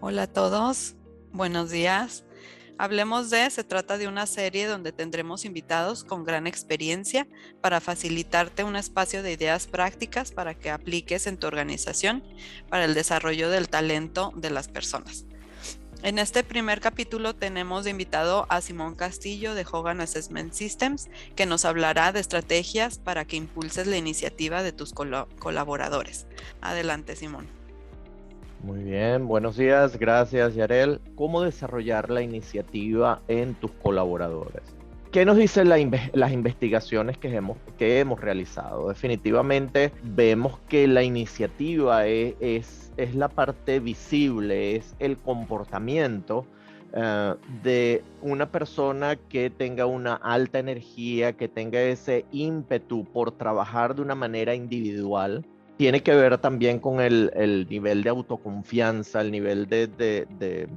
Hola a todos, buenos días. Hablemos de, se trata de una serie donde tendremos invitados con gran experiencia para facilitarte un espacio de ideas prácticas para que apliques en tu organización para el desarrollo del talento de las personas. En este primer capítulo tenemos invitado a Simón Castillo de Hogan Assessment Systems, que nos hablará de estrategias para que impulses la iniciativa de tus colaboradores. Adelante, Simón. Muy bien, buenos días, gracias Yarel. ¿Cómo desarrollar la iniciativa en tus colaboradores? ¿Qué nos dicen las investigaciones que hemos, realizado? Definitivamente vemos que la iniciativa e, es, es, la parte visible, es el comportamiento eh, de una persona que tenga una alta energía, que tenga ese ímpetu por trabajar de una manera individual, tiene que ver también con el, nivel de autoconfianza, el nivel de, de,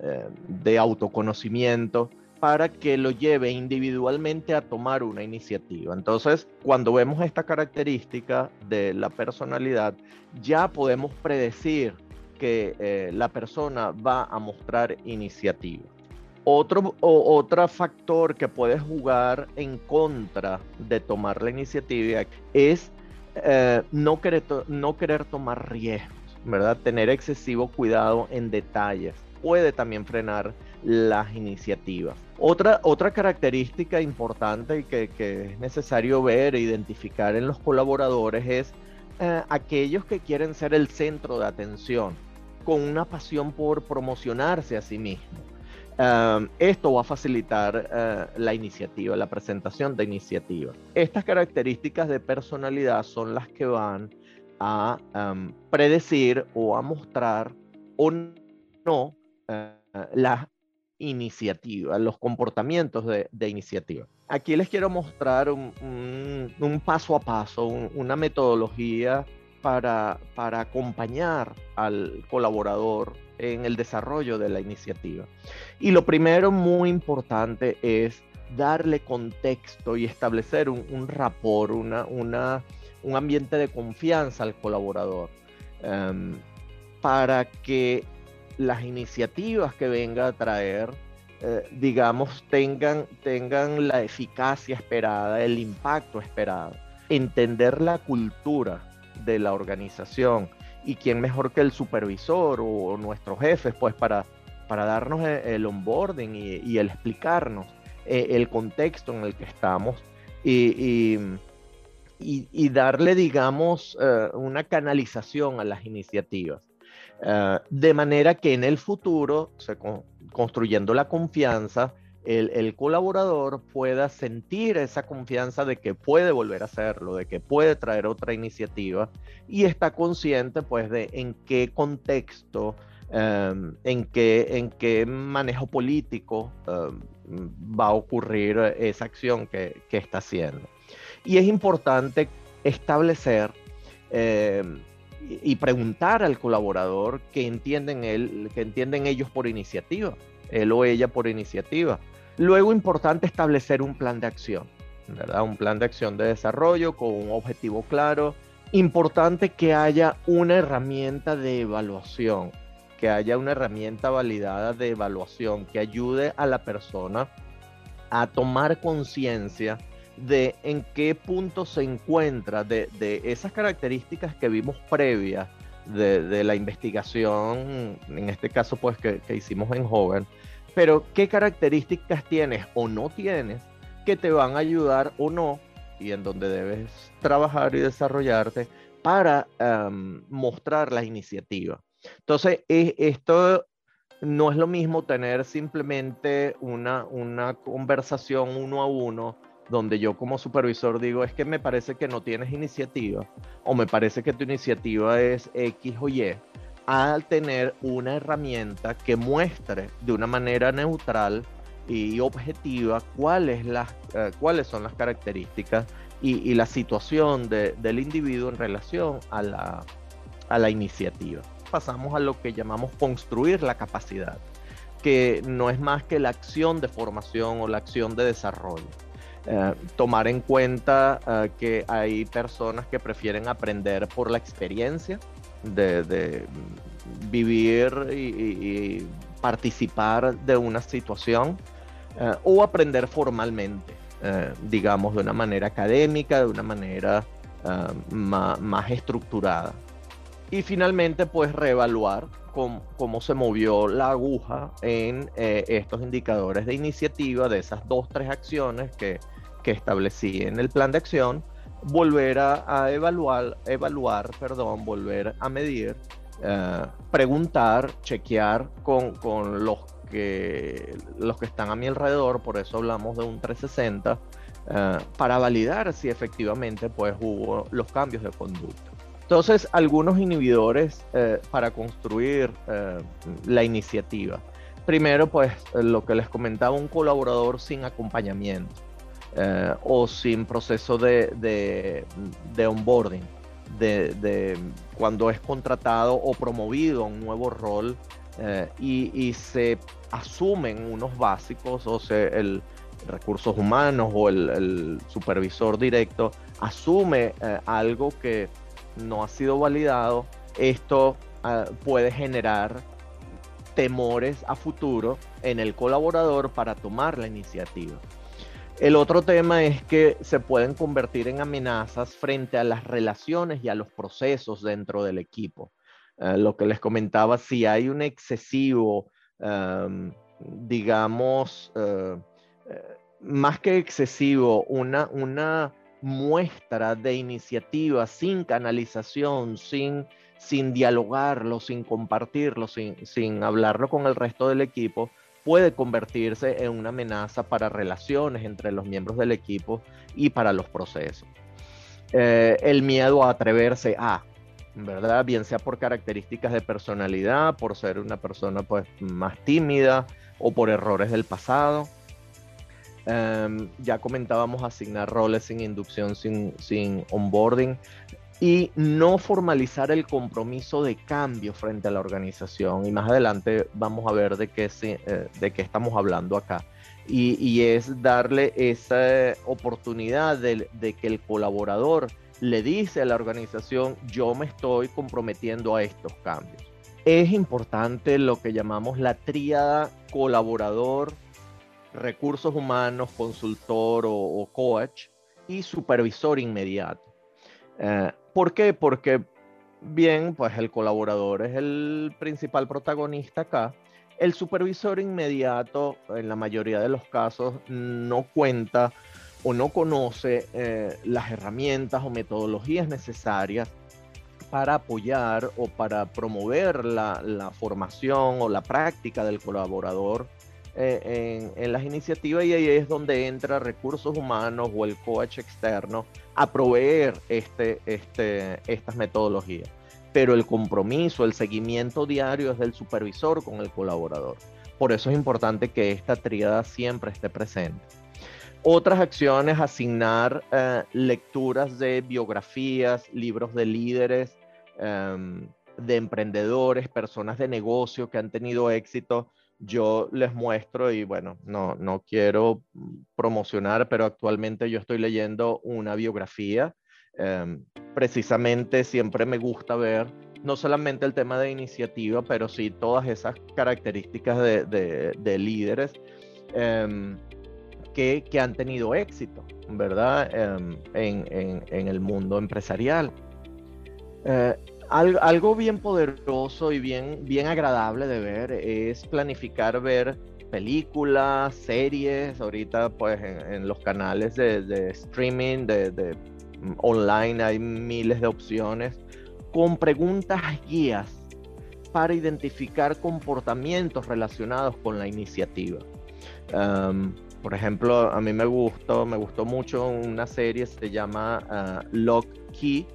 eh, autoconocimiento para que lo lleve individualmente a tomar una iniciativa. Entonces, cuando vemos esta característica de la personalidad, ya podemos predecir que eh, la persona va a mostrar iniciativa. Otro, otro factor que puede jugar en contra de tomar la iniciativa es eh, no, querer no querer tomar riesgos, ¿verdad? Tener excesivo cuidado en detalles puede también frenar las iniciativas. Otra, otra característica importante y que, es necesario ver e identificar en los colaboradores es eh, aquellos que quieren ser el centro de atención, con una pasión por promocionarse a sí mismos esto va a facilitar eh, la iniciativa, la presentación de iniciativa. Estas características de personalidad son las que van a predecir o a mostrar o no uh, la iniciativa, los comportamientos de, iniciativa. Aquí les quiero mostrar un, paso a paso, una metodología para, para acompañar al colaborador en el desarrollo de la iniciativa. Y lo primero muy importante es darle contexto y establecer un, un rapport, una, una, un ambiente de confianza al colaborador em, para que las iniciativas que venga a traer, eh, digamos, tengan, tengan la eficacia esperada, el impacto esperado. Entender la cultura de la organización, y quién mejor que el supervisor o, nuestros jefes, pues para, para darnos e, el, onboarding y, el explicarnos eh, el contexto en el que estamos y, y, darle, digamos, eh, una canalización a las iniciativas. Eh, de manera que en el futuro, se, construyendo la confianza, el, colaborador pueda sentir esa confianza de que puede volver a hacerlo, de que puede traer otra iniciativa y está consciente pues de en qué contexto, em, en, qué, en qué manejo político em, va a ocurrir esa acción que, está haciendo. Y es importante establecer em, y preguntar al colaborador qué entienden, él, que entienden ellos por iniciativa, él o ella por iniciativa. Luego, importante establecer un plan de acción, ¿verdad? Un plan de acción de desarrollo con un objetivo claro. Importante que haya una herramienta de evaluación, que haya una herramienta validada de evaluación que ayude a la persona a tomar conciencia de en qué punto se encuentra de, esas características que vimos previas de, la investigación, en este caso pues que, que hicimos en Joven, pero qué características tienes o no tienes que te van a ayudar o no y en donde debes trabajar y desarrollarte para mostrar la iniciativa. Entonces, e, esto no es lo mismo tener simplemente una, una conversación uno a uno donde yo como supervisor digo, es que me parece que no tienes iniciativa o me parece que tu iniciativa es X o Y al tener una herramienta que muestre de una manera neutral y objetiva cuáles, las, eh, cuáles son las características y, la situación del individuo en relación a la, a la iniciativa. Pasamos a lo que llamamos construir la capacidad, que no es más que la acción de formación o la acción de desarrollo. Eh, tomar en cuenta eh, que hay personas que prefieren aprender por la experiencia, de, vivir y, participar de una situación eh, o aprender formalmente, eh, digamos, de una manera académica, de una manera más, estructurada. Y finalmente, pues reevaluar cómo, cómo se movió la aguja en estos indicadores de iniciativa, de esas dos, tres acciones que, que establecí en el plan de acción, volver a, evaluar, evaluar, perdón, volver a medir, eh, preguntar, chequear con, con, los, que, los que están a mi alrededor, por eso hablamos de un 360, eh, para validar si efectivamente pues, hubo los cambios de conducta. Entonces, algunos inhibidores eh, para construir la iniciativa. Primero, pues lo que les comentaba, un colaborador sin acompañamiento. Eh, o sin proceso de, de, onboarding, de, cuando es contratado o promovido a un nuevo rol eh, y, se asumen unos básicos, o sea, el recursos humanos o el, supervisor directo asume eh, algo que no ha sido validado, esto puede generar temores a futuro en el colaborador para tomar la iniciativa. El otro tema es que se pueden convertir en amenazas frente a las relaciones y a los procesos dentro del equipo. Eh, lo que les comentaba, si hay un excesivo, em, digamos, eh, eh, más que excesivo, una, muestra de iniciativa sin canalización, sin, dialogarlo, sin compartirlo, sin hablarlo con el resto del equipo, puede convertirse en una amenaza para relaciones entre los miembros del equipo y para los procesos. Eh, el miedo a atreverse a, ¿verdad? Bien sea por características de personalidad, por ser una persona pues más tímida o por errores del pasado. Em, ya comentábamos asignar roles sin inducción, sin, sin onboarding y no formalizar el compromiso de cambio frente a la organización. Y más adelante vamos a ver de qué, eh, de qué estamos hablando acá. Y, es darle esa oportunidad de, que el colaborador le dice a la organización, yo me estoy comprometiendo a estos cambios. Es importante lo que llamamos la tríada colaborador, recursos humanos, consultor o, coach y supervisor inmediato. Eh, ¿Por qué? Porque bien, pues el colaborador es el principal protagonista acá. El supervisor inmediato, en la mayoría de los casos, no cuenta o no conoce eh, las herramientas o metodologías necesarias para apoyar o para promover la, formación o la práctica del colaborador eh, en, las iniciativas y ahí es donde entra recursos humanos o el coach externo a proveer este, este, estas metodologías. Pero el compromiso, el seguimiento diario es del supervisor con el colaborador. Por eso es importante que esta tríada siempre esté presente. Otras acciones, asignar eh, lecturas de biografías, libros de líderes, em, de emprendedores, personas de negocio que han tenido éxito yo les muestro y bueno, no, no quiero promocionar, pero actualmente yo estoy leyendo una biografía. Em, precisamente siempre me gusta ver no solamente el tema de iniciativa, pero sí todas esas características de, líderes em, que, han tenido éxito, ¿verdad? Em, en, el mundo empresarial. Algo, bien poderoso y bien, bien agradable de ver es planificar ver películas, series, ahorita pues en, los canales de, streaming, de, mm, online hay miles de opciones, con preguntas guías para identificar comportamientos relacionados con la iniciativa. por ejemplo, a mí me gustó, me gustó mucho una serie, se llama ah, Lock Key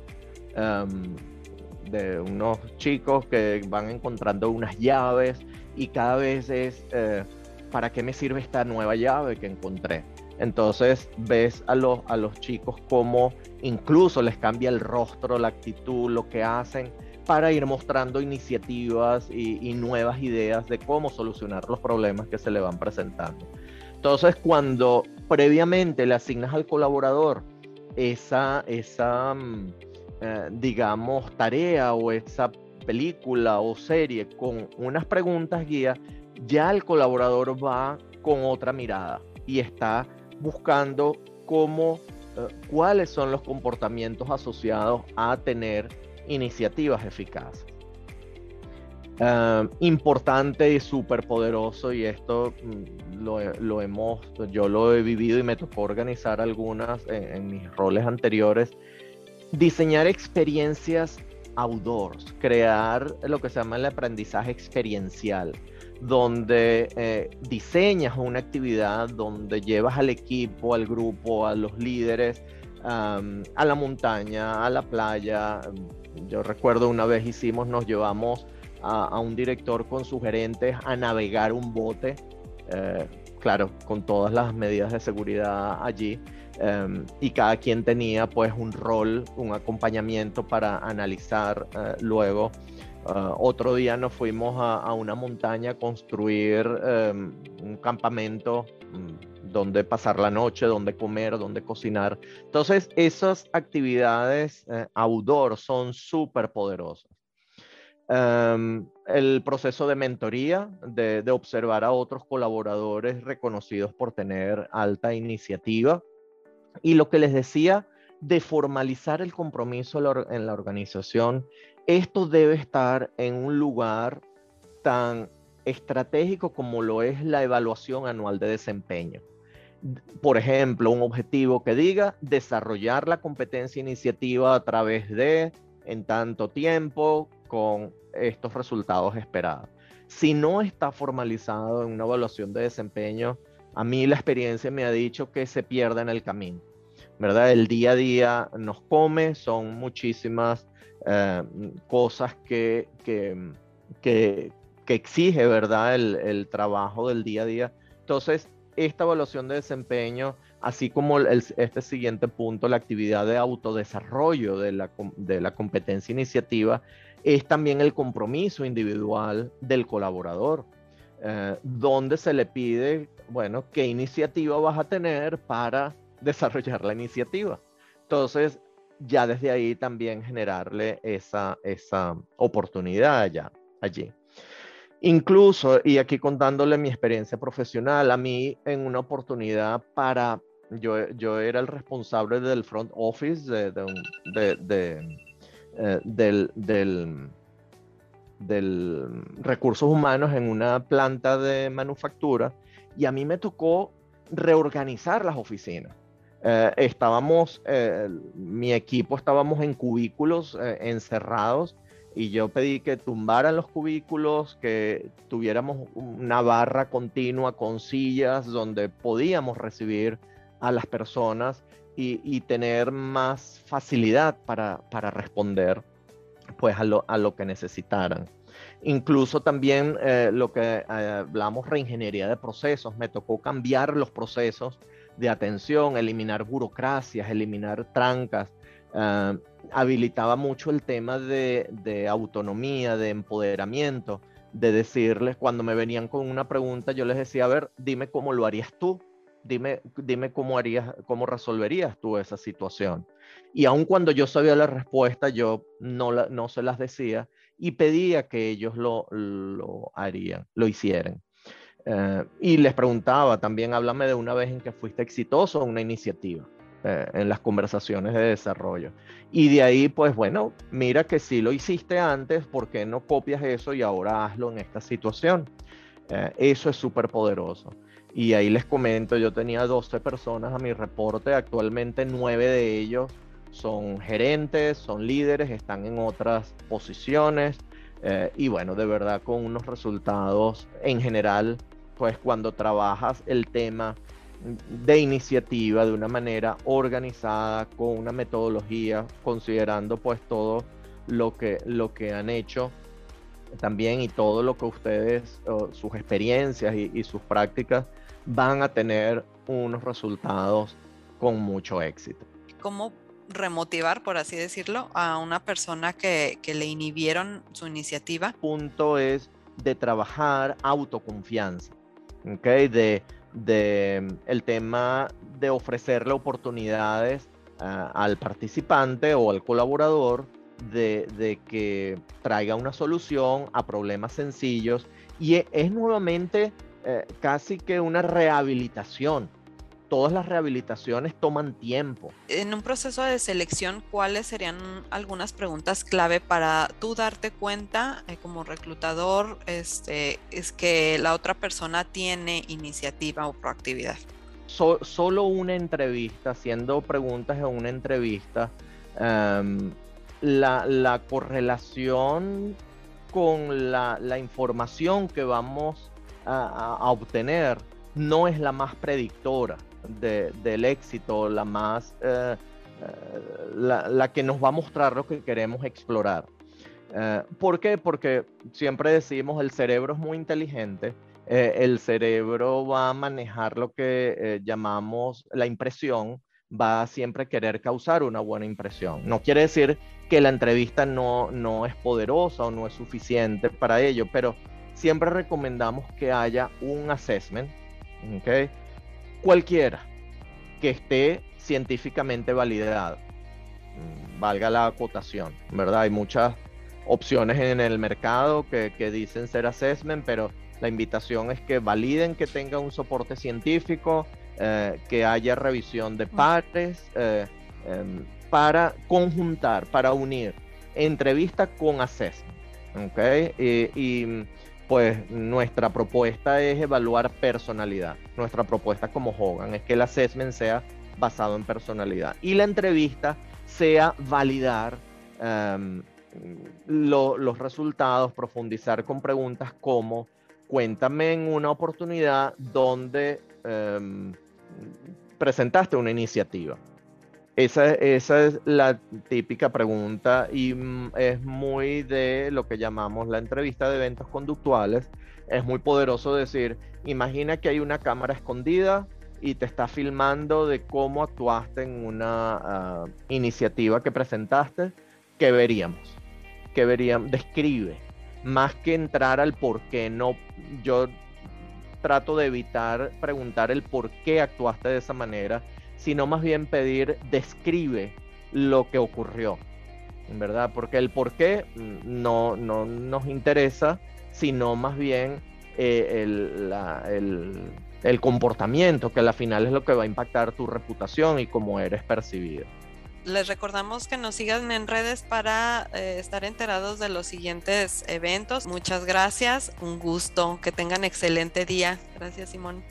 de unos chicos que van encontrando unas llaves y cada vez es, eh, ¿para qué me sirve esta nueva llave que encontré? Entonces ves a los, a los chicos como incluso les cambia el rostro, la actitud, lo que hacen para ir mostrando iniciativas y, nuevas ideas de cómo solucionar los problemas que se le van presentando. Entonces cuando previamente le asignas al colaborador esa, esa, mm, eh, digamos, tarea o esa película o serie con unas preguntas guía, ya el colaborador va con otra mirada y está buscando cómo, eh, cuáles son los comportamientos asociados a tener iniciativas eficaces. importante y súper poderoso y esto mm, lo, hemos, yo lo he vivido y me tocó organizar algunas en mis roles anteriores, diseñar experiencias outdoors, crear lo que se llama el aprendizaje experiencial donde eh, diseñas una actividad, donde llevas al equipo, al grupo, a los líderes, a la montaña, a la playa. Yo recuerdo una vez hicimos, nos llevamos a, un director con sus gerentes a navegar un bote, eh, claro, con todas las medidas de seguridad allí. Em, y cada quien tenía pues un rol, un acompañamiento para analizar eh, luego Ah, otro día nos fuimos a, una montaña a construir em, un campamento mm, donde pasar la noche, donde comer, donde cocinar. Entonces, esas actividades eh, outdoor son súper poderosas. Em, el proceso de mentoría, de, observar a otros colaboradores reconocidos por tener alta iniciativa. Y lo que les decía, de formalizar el compromiso en la organización esto debe estar en un lugar tan estratégico como lo es la evaluación anual de desempeño. Por ejemplo, un objetivo que diga desarrollar la competencia iniciativa a través de en tanto tiempo con estos resultados esperados. Si no está formalizado en una evaluación de desempeño, a mí la experiencia me ha dicho que se pierde en el camino. ¿Verdad? El día a día nos come, son muchísimas eh, cosas que, que, que, exige, ¿verdad? El, trabajo del día a día. Entonces, esta evaluación de desempeño, así como este siguiente punto, la actividad de autodesarrollo de la, de la competencia iniciativa, es también el compromiso individual del colaborador, eh, donde se le pide, bueno, qué iniciativa vas a tener para desarrollar la iniciativa. Entonces, ya desde ahí también generarle esa, esa oportunidad allá, allí. Incluso, y aquí contándole mi experiencia profesional, a mí en una oportunidad para, yo, yo era el responsable del front office de, eh, del, del recursos humanos en una planta de manufactura y a mí me tocó reorganizar las oficinas. Eh, estábamos, eh, mi equipo estábamos en cubículos eh, encerrados y yo pedí que tumbaran los cubículos, que tuviéramos una barra continua con sillas donde podíamos recibir a las personas y, tener más facilidad para, para responder pues a lo, a lo, que necesitaran. Incluso también lo que hablamos, reingeniería de procesos, me tocó cambiar los procesos de atención, eliminar burocracias, eliminar trancas. Ah, habilitaba mucho el tema de, autonomía, de empoderamiento, de decirles, cuando me venían con una pregunta, yo les decía, a ver, dime cómo lo harías tú, dime, dime cómo harías, cómo resolverías tú esa situación. Y aun cuando yo sabía la respuesta, yo no, no se las decía y pedía que ellos lo, lo harían, lo hicieran. Eh, y les preguntaba también, háblame de una vez en que fuiste exitoso en una iniciativa, eh, en las conversaciones de desarrollo. Y de ahí, pues bueno, mira que si lo hiciste antes, ¿por qué no copias eso y ahora hazlo en esta situación? Eh, eso es súper poderoso. Y ahí les comento, yo tenía 12 personas a mi reporte, actualmente 9 de ellos son gerentes, son líderes, están en otras posiciones. y bueno, de verdad con unos resultados en general pues cuando trabajas el tema de iniciativa de una manera organizada, con una metodología, considerando pues todo lo que, lo que han hecho también y todo lo que ustedes, sus experiencias y, sus prácticas van a tener unos resultados con mucho éxito. ¿Cómo remotivar, por así decirlo, a una persona que, que le inhibieron su iniciativa? Punto es de trabajar autoconfianza de, de, el tema de ofrecerle oportunidades ah, al participante o al colaborador de, que traiga una solución a problemas sencillos y e, es, nuevamente eh, casi que una rehabilitación. Todas las rehabilitaciones toman tiempo. En un proceso de selección, ¿cuáles serían algunas preguntas clave para tú darte cuenta eh, como reclutador este, es que la otra persona tiene iniciativa o proactividad? solo una entrevista, haciendo preguntas en una entrevista, em, la, correlación con la, información que vamos a, obtener no es la más predictora del éxito, la más eh, eh, la, que nos va a mostrar lo que queremos explorar. Eh, ¿Por qué? Porque siempre decimos el cerebro es muy inteligente, el cerebro va a manejar lo que llamamos la impresión, va a siempre querer causar una buena impresión. No quiere decir que la entrevista no, no es poderosa o no es suficiente para ello, pero siempre recomendamos que haya un assessment, ¿okay? cualquiera, que esté científicamente validado. Mm, valga la acotación, ¿verdad? Hay muchas opciones en el mercado que, que dicen ser assessment, pero la invitación es que validen que tenga un soporte científico, eh, que haya revisión de pares eh, em, para conjuntar, para unir entrevista con assessment. ¿okay? Y, pues nuestra propuesta es evaluar personalidad. Nuestra propuesta como Hogan es que el assessment sea basado en personalidad y la entrevista sea validar em, los resultados, profundizar con preguntas como cuéntame en una oportunidad donde em, presentaste una iniciativa? Esa, es la típica pregunta y mm, es muy de lo que llamamos la entrevista de eventos conductuales. Es muy poderoso decir, imagina que hay una cámara escondida y te está filmando de cómo actuaste en una ah, iniciativa que presentaste, ¿qué veríamos? ¿Qué veríamos? Describe, más que entrar al por qué. No, yo trato de evitar preguntar el por qué actuaste de esa manera, sino más bien pedir, describe lo que ocurrió, ¿verdad? Porque el por qué no, no nos interesa, sino más bien eh, el, el, el comportamiento, que al final es lo que va a impactar tu reputación y cómo eres percibido les recordamos que nos sigan en redes para eh, estar enterados de los siguientes eventos. Muchas gracias, un gusto, que tengan excelente día. Gracias, Simón.